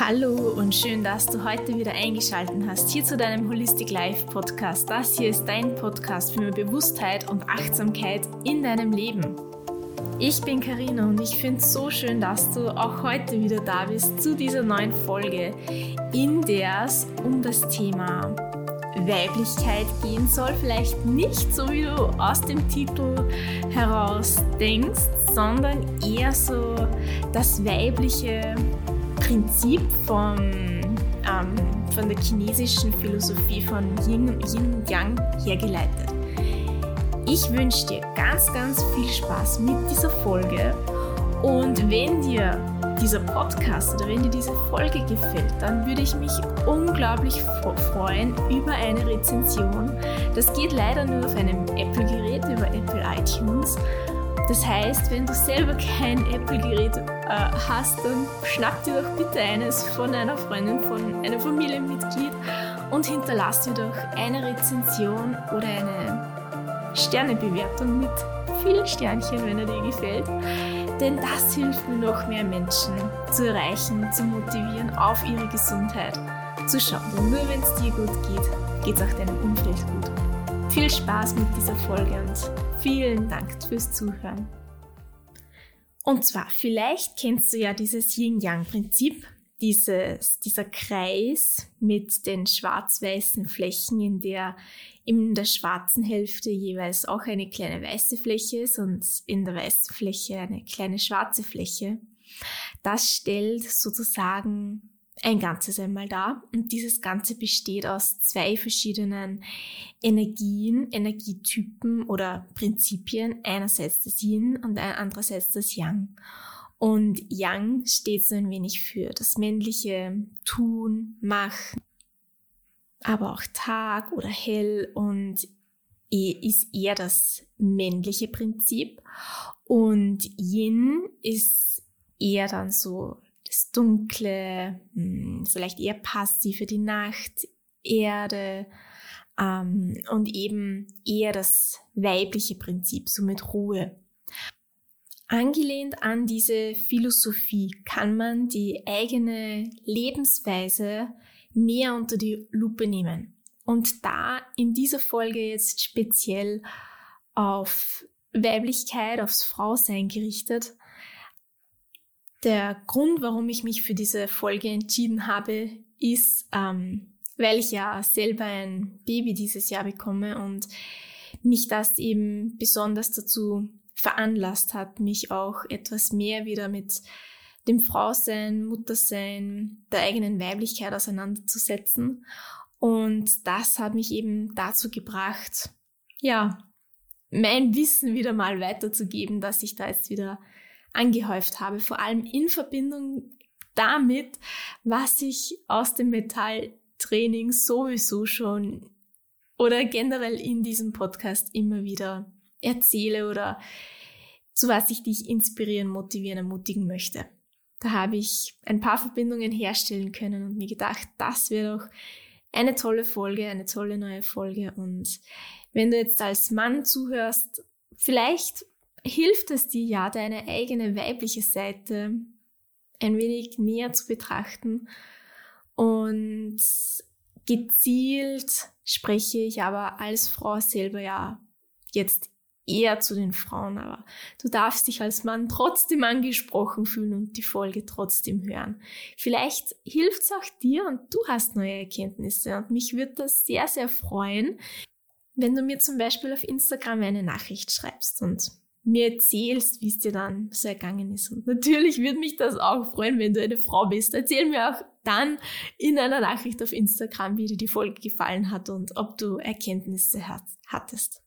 Hallo und schön, dass du heute wieder eingeschaltet hast hier zu deinem Holistic Life Podcast. Das hier ist dein Podcast für mehr Bewusstheit und Achtsamkeit in deinem Leben. Ich bin Karina und ich finde es so schön, dass du auch heute wieder da bist zu dieser neuen Folge, in der es um das Thema Weiblichkeit gehen soll. Vielleicht nicht so, wie du aus dem Titel heraus denkst, sondern eher so das Weibliche Prinzip von, ähm, von der chinesischen Philosophie von Yin, Yin Yang hergeleitet. Ich wünsche dir ganz, ganz viel Spaß mit dieser Folge und wenn dir dieser Podcast oder wenn dir diese Folge gefällt, dann würde ich mich unglaublich freuen über eine Rezension. Das geht leider nur auf einem Apple-Gerät über Apple iTunes. Das heißt, wenn du selber kein Apple-Gerät äh, hast, dann schnapp dir doch bitte eines von einer Freundin, von einem Familienmitglied und hinterlass dir doch eine Rezension oder eine Sternebewertung mit vielen Sternchen, wenn er dir gefällt. Denn das hilft mir noch mehr Menschen zu erreichen, zu motivieren, auf ihre Gesundheit zu schauen. Denn nur wenn es dir gut geht, geht es auch deinem Umfeld gut. Viel Spaß mit dieser Folge und vielen Dank fürs Zuhören. Und zwar, vielleicht kennst du ja dieses Yin-Yang-Prinzip, dieser Kreis mit den schwarz-weißen Flächen, in der in der schwarzen Hälfte jeweils auch eine kleine weiße Fläche ist und in der weißen Fläche eine kleine schwarze Fläche. Das stellt sozusagen ein Ganzes einmal dar und dieses Ganze besteht aus zwei verschiedenen Energien, Energietypen oder Prinzipien, einerseits das Yin und andererseits das Yang. Und Yang steht so ein wenig für das männliche Tun, Machen, aber auch Tag oder hell und ist eher das männliche Prinzip. Und Yin ist eher dann so das Dunkle, hm, vielleicht eher passive, die Nacht, Erde ähm, und eben eher das weibliche Prinzip, so mit Ruhe. Angelehnt an diese Philosophie kann man die eigene Lebensweise näher unter die Lupe nehmen. Und da in dieser Folge jetzt speziell auf Weiblichkeit, aufs Frausein gerichtet. Der Grund, warum ich mich für diese Folge entschieden habe, ist, ähm, weil ich ja selber ein Baby dieses Jahr bekomme und mich das eben besonders dazu veranlasst hat, mich auch etwas mehr wieder mit dem Frausein, Muttersein, der eigenen Weiblichkeit auseinanderzusetzen. Und das hat mich eben dazu gebracht, ja, mein Wissen wieder mal weiterzugeben, dass ich da jetzt wieder angehäuft habe, vor allem in Verbindung damit, was ich aus dem Metalltraining sowieso schon oder generell in diesem Podcast immer wieder erzähle oder zu was ich dich inspirieren, motivieren, ermutigen möchte. Da habe ich ein paar Verbindungen herstellen können und mir gedacht, das wäre doch eine tolle Folge, eine tolle neue Folge. Und wenn du jetzt als Mann zuhörst, vielleicht hilft es dir ja, deine eigene weibliche Seite ein wenig näher zu betrachten. Und gezielt spreche ich aber als Frau selber ja jetzt eher zu den Frauen, aber du darfst dich als Mann trotzdem angesprochen fühlen und die Folge trotzdem hören. Vielleicht hilft es auch dir und du hast neue Erkenntnisse und mich würde das sehr, sehr freuen, wenn du mir zum Beispiel auf Instagram eine Nachricht schreibst und mir erzählst, wie es dir dann so ergangen ist. Und natürlich würde mich das auch freuen, wenn du eine Frau bist. Erzähl mir auch dann in einer Nachricht auf Instagram, wie dir die Folge gefallen hat und ob du Erkenntnisse hattest.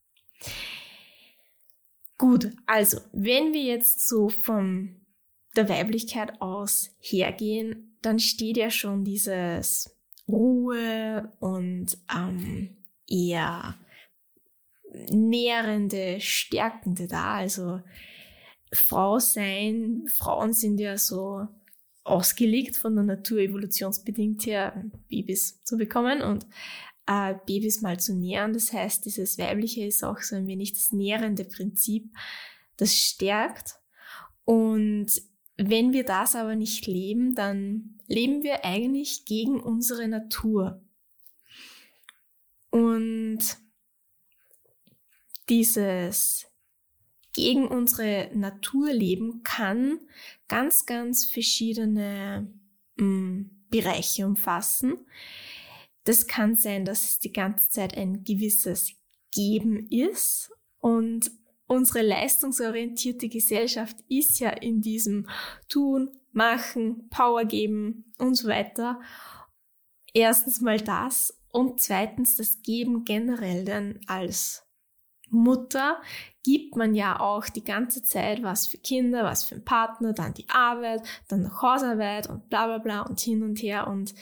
Gut, also wenn wir jetzt so von der Weiblichkeit aus hergehen, dann steht ja schon dieses Ruhe und ähm, eher nährende, stärkende da. Also Frau sein, Frauen sind ja so ausgelegt von der Natur evolutionsbedingt her, Babys zu bekommen und äh, Babys mal zu nähren. Das heißt, dieses Weibliche ist auch so ein wenig das nährende Prinzip, das stärkt. Und wenn wir das aber nicht leben, dann leben wir eigentlich gegen unsere Natur. Und dieses gegen unsere Natur leben kann ganz, ganz verschiedene mh, mm, Bereiche umfassen. Das kann sein, dass es die ganze Zeit ein gewisses Geben ist und unsere leistungsorientierte Gesellschaft ist ja in diesem Tun, Machen, Power geben und so weiter. Erstens mal das und zweitens das Geben generell, denn als Mutter gibt man ja auch die ganze Zeit was für Kinder, was für einen Partner, dann die Arbeit, dann noch Hausarbeit und bla bla bla und hin und her und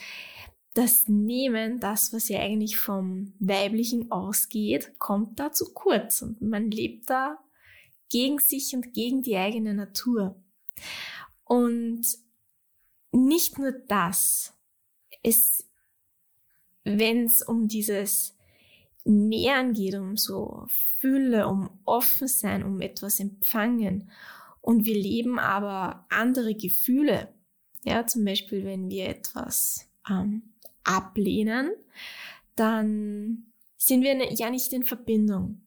das Nehmen, das, was ja eigentlich vom Weiblichen ausgeht, kommt da zu kurz und man lebt da gegen sich und gegen die eigene Natur. Und nicht nur das, es, wenn es um dieses Nähern geht, um so Fülle, um offen sein, um etwas empfangen. Und wir leben aber andere Gefühle. Ja, zum Beispiel, wenn wir etwas ähm, ablehnen, dann sind wir ne, ja nicht in Verbindung.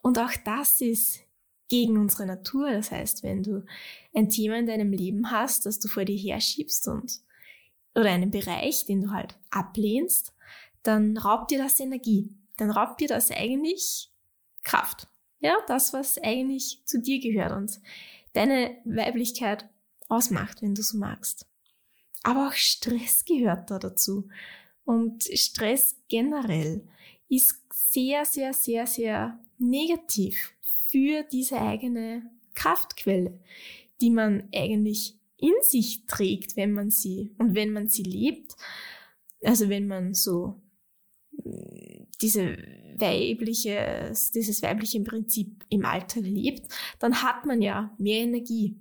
Und auch das ist gegen unsere Natur. Das heißt, wenn du ein Thema in deinem Leben hast, das du vor dir herschiebst und oder einen Bereich, den du halt ablehnst, dann raubt dir das Energie. Dann raubt dir das eigentlich Kraft. Ja, das, was eigentlich zu dir gehört und deine Weiblichkeit ausmacht, wenn du so magst. Aber auch Stress gehört da dazu. Und Stress generell ist sehr, sehr, sehr, sehr negativ für diese eigene Kraftquelle, die man eigentlich in sich trägt, wenn man sie und wenn man sie lebt. Also wenn man so diese weibliche, dieses weibliche Prinzip im Alltag lebt, dann hat man ja mehr Energie.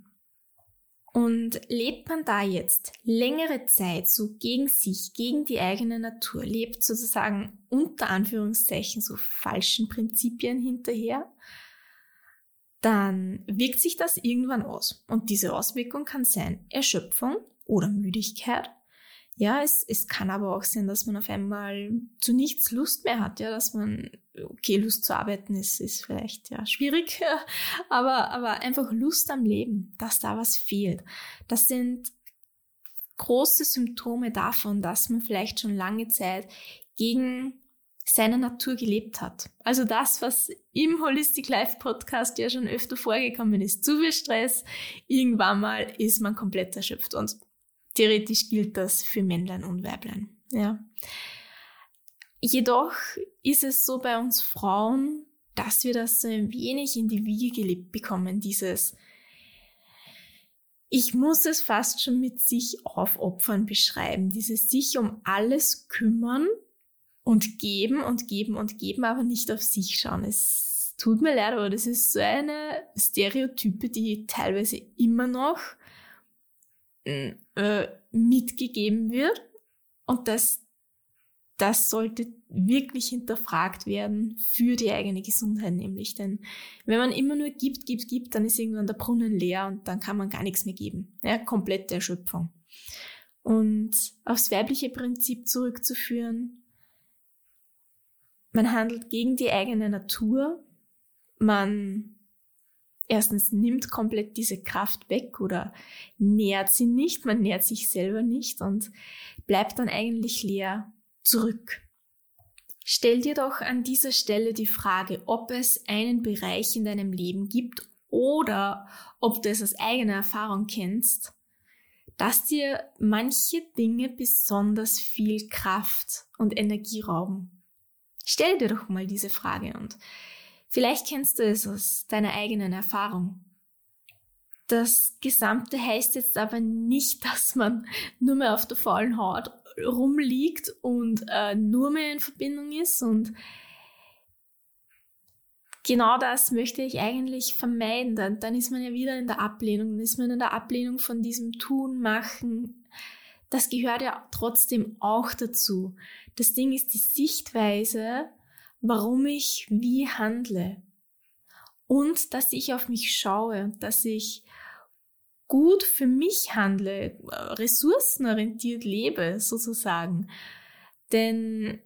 Und lebt man da jetzt längere Zeit so gegen sich, gegen die eigene Natur, lebt sozusagen unter Anführungszeichen so falschen Prinzipien hinterher, dann wirkt sich das irgendwann aus. Und diese Auswirkung kann sein Erschöpfung oder Müdigkeit ja, es, es kann aber auch sein, dass man auf einmal zu nichts Lust mehr hat, ja, dass man, okay, Lust zu arbeiten ist, ist vielleicht ja schwierig, aber, aber einfach Lust am Leben, dass da was fehlt. Das sind große Symptome davon, dass man vielleicht schon lange Zeit gegen seine Natur gelebt hat. Also das, was im Holistic Life Podcast ja schon öfter vorgekommen ist. Zu viel Stress, irgendwann mal ist man komplett erschöpft und Theoretisch gilt das für Männlein und Weiblein. Ja. Jedoch ist es so bei uns Frauen, dass wir das so ein wenig in die Wiege gelebt bekommen, dieses ich muss es fast schon mit sich aufopfern beschreiben, dieses sich um alles kümmern und geben und geben und geben, aber nicht auf sich schauen. Es tut mir leid, aber das ist so eine Stereotype, die teilweise immer noch äh, mitgegeben wird. Und das, das sollte wirklich hinterfragt werden für die eigene Gesundheit nämlich. Denn wenn man immer nur gibt, gibt, gibt, dann ist irgendwann der Brunnen leer und dann kann man gar nichts mehr geben. Ja, komplette Erschöpfung. Und aufs weibliche Prinzip zurückzuführen, man handelt gegen die eigene Natur, man erstens nimmt komplett diese Kraft weg oder nährt sie nicht, man nährt sich selber nicht und bleibt dann eigentlich leer zurück. Stell dir doch an dieser Stelle die Frage, ob es einen Bereich in deinem Leben gibt oder ob du es aus eigener Erfahrung kennst, dass dir manche Dinge besonders viel Kraft und Energie rauben. Stell dir doch mal diese Frage und Vielleicht kennst du es aus deiner eigenen Erfahrung. Das Gesamte heißt jetzt aber nicht, dass man nur mehr auf der faulen Haut rumliegt und äh, nur mehr in Verbindung ist und genau das möchte ich eigentlich vermeiden. Dann, dann ist man ja wieder in der Ablehnung, dann ist man in der Ablehnung von diesem Tun, Machen. Das gehört ja trotzdem auch dazu. Das Ding ist die Sichtweise, warum ich wie handle und dass ich auf mich schaue, dass ich gut für mich handle, ressourcenorientiert lebe sozusagen. Denn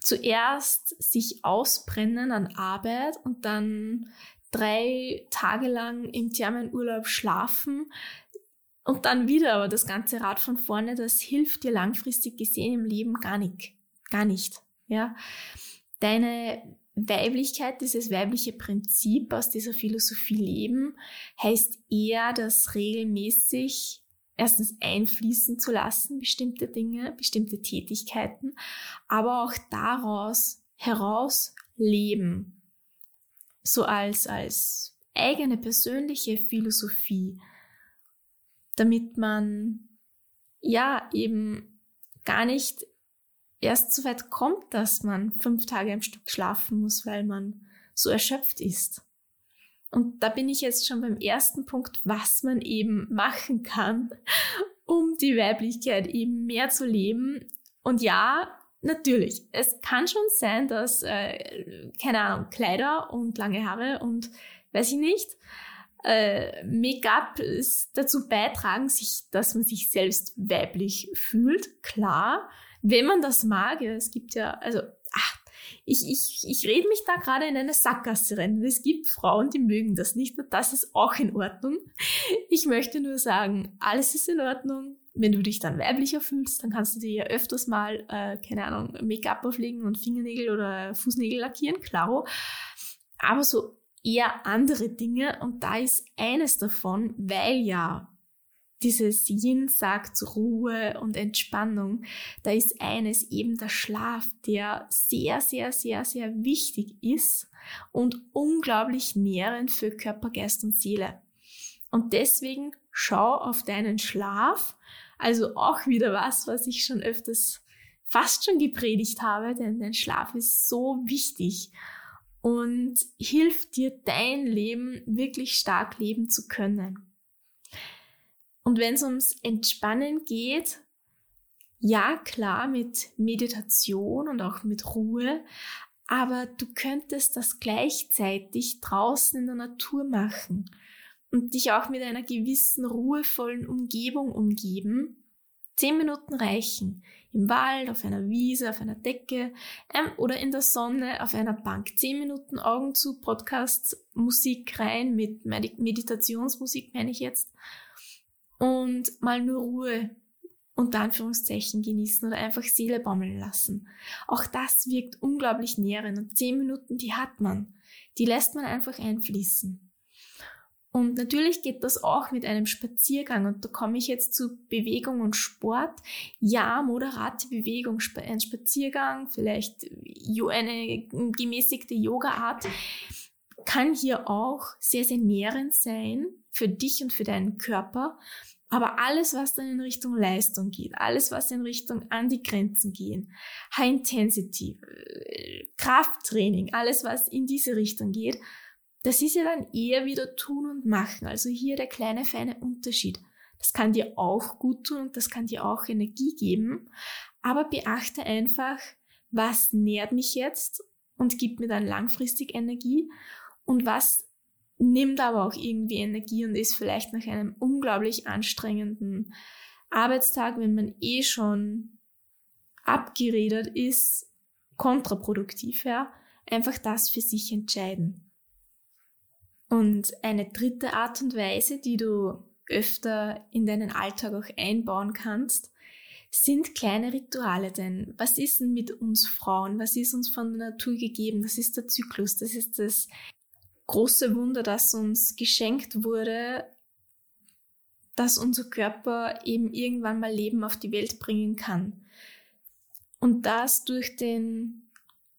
zuerst sich ausbrennen an Arbeit und dann drei Tage lang im Thermenurlaub schlafen und dann wieder aber das ganze Rad von vorne, das hilft dir langfristig gesehen im Leben gar nicht. Gar nicht. Ja. Deine Weiblichkeit, dieses weibliche Prinzip aus dieser Philosophie leben, heißt eher, das regelmäßig erstens einfließen zu lassen, bestimmte Dinge, bestimmte Tätigkeiten, aber auch daraus heraus leben. So als, als eigene persönliche Philosophie, damit man ja eben gar nicht erst so weit kommt, dass man fünf Tage am Stück schlafen muss, weil man so erschöpft ist. Und da bin ich jetzt schon beim ersten Punkt, was man eben machen kann, um die Weiblichkeit eben mehr zu leben. Und ja, natürlich, es kann schon sein, dass, äh, keine Ahnung, Kleider und lange Haare und weiß ich nicht, äh, Make-up dazu beitragen, sich, dass man sich selbst weiblich fühlt, klar wenn man das mag, ja, es gibt ja, also, ach, ich, ich, ich rede mich da gerade in eine Sackgasse rennen. Es gibt Frauen, die mögen das nicht und das ist auch in Ordnung. Ich möchte nur sagen, alles ist in Ordnung. Wenn du dich dann weiblicher fühlst, dann kannst du dir ja öfters mal, äh, keine Ahnung, Make-up auflegen und Fingernägel oder Fußnägel lackieren, klaro. Aber so eher andere Dinge und da ist eines davon, weil ja dieses Yin sagt Ruhe und Entspannung, da ist eines eben der Schlaf, der sehr, sehr, sehr, sehr wichtig ist und unglaublich nährend für Körper, Geist und Seele. Und deswegen schau auf deinen Schlaf, also auch wieder was, was ich schon öfters fast schon gepredigt habe, denn dein Schlaf ist so wichtig und hilft dir dein Leben wirklich stark leben zu können. Und wenn es ums Entspannen geht, ja klar mit Meditation und auch mit Ruhe, aber du könntest das gleichzeitig draußen in der Natur machen und dich auch mit einer gewissen ruhevollen Umgebung umgeben. Zehn Minuten reichen. Im Wald, auf einer Wiese, auf einer Decke ähm, oder in der Sonne auf einer Bank. Zehn Minuten Augen zu, Podcast, Musik rein mit Meditationsmusik meine ich jetzt und mal nur Ruhe unter Anführungszeichen genießen oder einfach Seele baumeln lassen. Auch das wirkt unglaublich nährend und zehn Minuten, die hat man. Die lässt man einfach einfließen. Und natürlich geht das auch mit einem Spaziergang. Und da komme ich jetzt zu Bewegung und Sport. Ja, moderate Bewegung, ein Spaziergang, vielleicht eine gemäßigte Yoga-Art kann hier auch sehr, sehr nährend sein für dich und für deinen Körper. Aber alles, was dann in Richtung Leistung geht, alles, was in Richtung an die Grenzen gehen, High Intensity, äh, Krafttraining, alles, was in diese Richtung geht, das ist ja dann eher wieder tun und machen. Also hier der kleine feine Unterschied. Das kann dir auch gut tun und das kann dir auch Energie geben. Aber beachte einfach, was nährt mich jetzt und gibt mir dann langfristig Energie und was nimmt aber auch irgendwie Energie und ist vielleicht nach einem unglaublich anstrengenden Arbeitstag, wenn man eh schon abgeredet ist, kontraproduktiv, ja. Einfach das für sich entscheiden. Und eine dritte Art und Weise, die du öfter in deinen Alltag auch einbauen kannst, sind kleine Rituale. Denn was ist denn mit uns Frauen? Was ist uns von der Natur gegeben? Das ist der Zyklus, das ist das große Wunder, das uns geschenkt wurde, dass unser Körper eben irgendwann mal Leben auf die Welt bringen kann. Und das durch den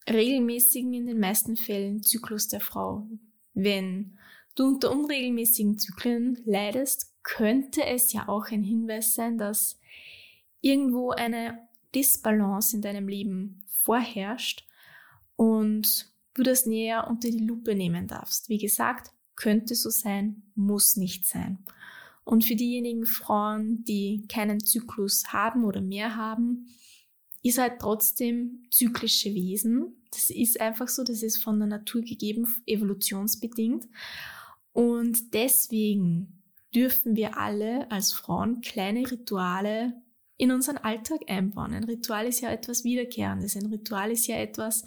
regelmäßigen, in den meisten Fällen, Zyklus der Frau. Wenn du unter unregelmäßigen Zyklen leidest, könnte es ja auch ein Hinweis sein, dass irgendwo eine Disbalance in deinem Leben vorherrscht und du das näher unter die Lupe nehmen darfst. Wie gesagt, könnte so sein, muss nicht sein. Und für diejenigen Frauen, die keinen Zyklus haben oder mehr haben, ihr seid trotzdem zyklische Wesen. Das ist einfach so, das ist von der Natur gegeben, evolutionsbedingt. Und deswegen dürfen wir alle als Frauen kleine Rituale in unseren Alltag einbauen. Ein Ritual ist ja etwas Wiederkehrendes. Ein Ritual ist ja etwas,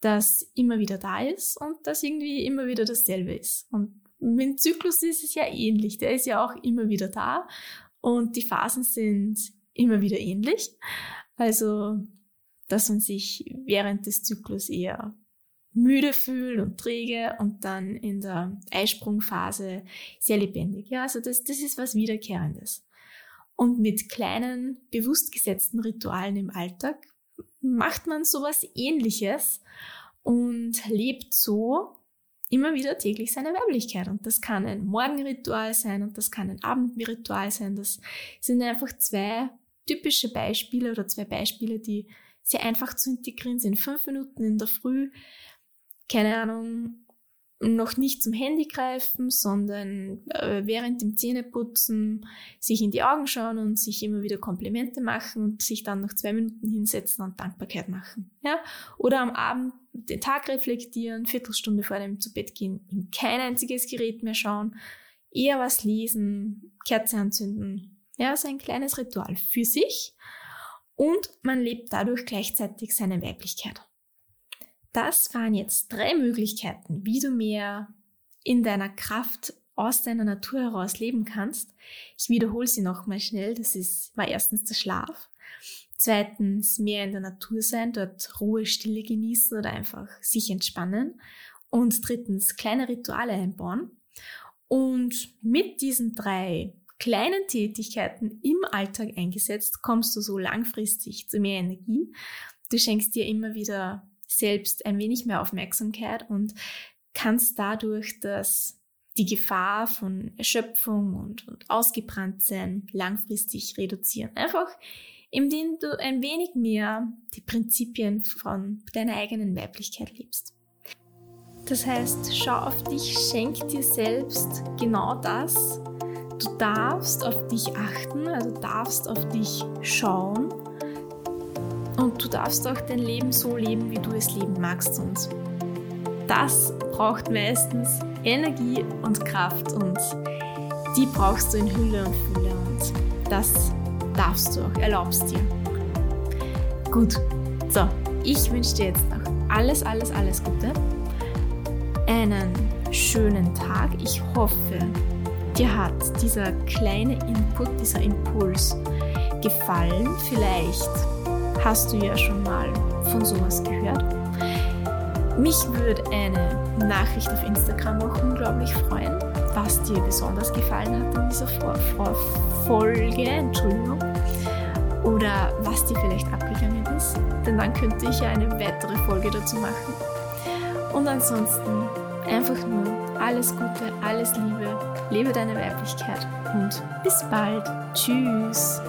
das immer wieder da ist und das irgendwie immer wieder dasselbe ist. Und mit dem Zyklus ist es ja ähnlich. Der ist ja auch immer wieder da und die Phasen sind immer wieder ähnlich. Also, dass man sich während des Zyklus eher müde fühlt und träge und dann in der Eisprungphase sehr lebendig. Ja, also das, das ist was Wiederkehrendes. Und mit kleinen, bewusst gesetzten Ritualen im Alltag macht man sowas ähnliches und lebt so immer wieder täglich seine Weiblichkeit. Und das kann ein Morgenritual sein und das kann ein Abendritual sein. Das sind einfach zwei typische Beispiele oder zwei Beispiele, die sehr einfach zu integrieren sind. Fünf Minuten in der Früh, keine Ahnung, noch nicht zum Handy greifen, sondern äh, während dem Zähneputzen sich in die Augen schauen und sich immer wieder Komplimente machen und sich dann noch zwei Minuten hinsetzen und Dankbarkeit machen. Ja? Oder am Abend den Tag reflektieren, Viertelstunde vor dem zu Bett gehen, in kein einziges Gerät mehr schauen, eher was lesen, Kerze anzünden. Ja, so ein kleines Ritual für sich und man lebt dadurch gleichzeitig seine Weiblichkeit. Das waren jetzt drei Möglichkeiten, wie du mehr in deiner Kraft aus deiner Natur heraus leben kannst. Ich wiederhole sie nochmal schnell. Das ist, war erstens der Schlaf. Zweitens mehr in der Natur sein, dort Ruhe, Stille genießen oder einfach sich entspannen. Und drittens kleine Rituale einbauen. Und mit diesen drei kleinen Tätigkeiten im Alltag eingesetzt, kommst du so langfristig zu mehr Energie. Du schenkst dir immer wieder selbst ein wenig mehr Aufmerksamkeit und kannst dadurch das die Gefahr von Erschöpfung und, und Ausgebranntsein langfristig reduzieren. Einfach indem du ein wenig mehr die Prinzipien von deiner eigenen Weiblichkeit lebst. Das heißt, schau auf dich, schenk dir selbst genau das. Du darfst auf dich achten, also darfst auf dich schauen und du darfst auch dein Leben so leben, wie du es leben magst. Und das braucht meistens Energie und Kraft und die brauchst du in Hülle und Fülle und das darfst du auch, erlaubst dir. Gut, so, ich wünsche dir jetzt noch alles, alles, alles Gute. Einen schönen Tag. Ich hoffe, dir hat dieser kleine Input, dieser Impuls gefallen. Vielleicht hast du ja schon mal von sowas gehört. Mich würde eine Nachricht auf Instagram auch unglaublich freuen, was dir besonders gefallen hat in dieser Vor Vor Folge, Entschuldigung, oder was dir vielleicht abgegangen ist, denn dann könnte ich ja eine weitere Folge dazu machen. Und ansonsten einfach nur alles Gute, alles Liebe, lebe deine Weiblichkeit und bis bald. Tschüss.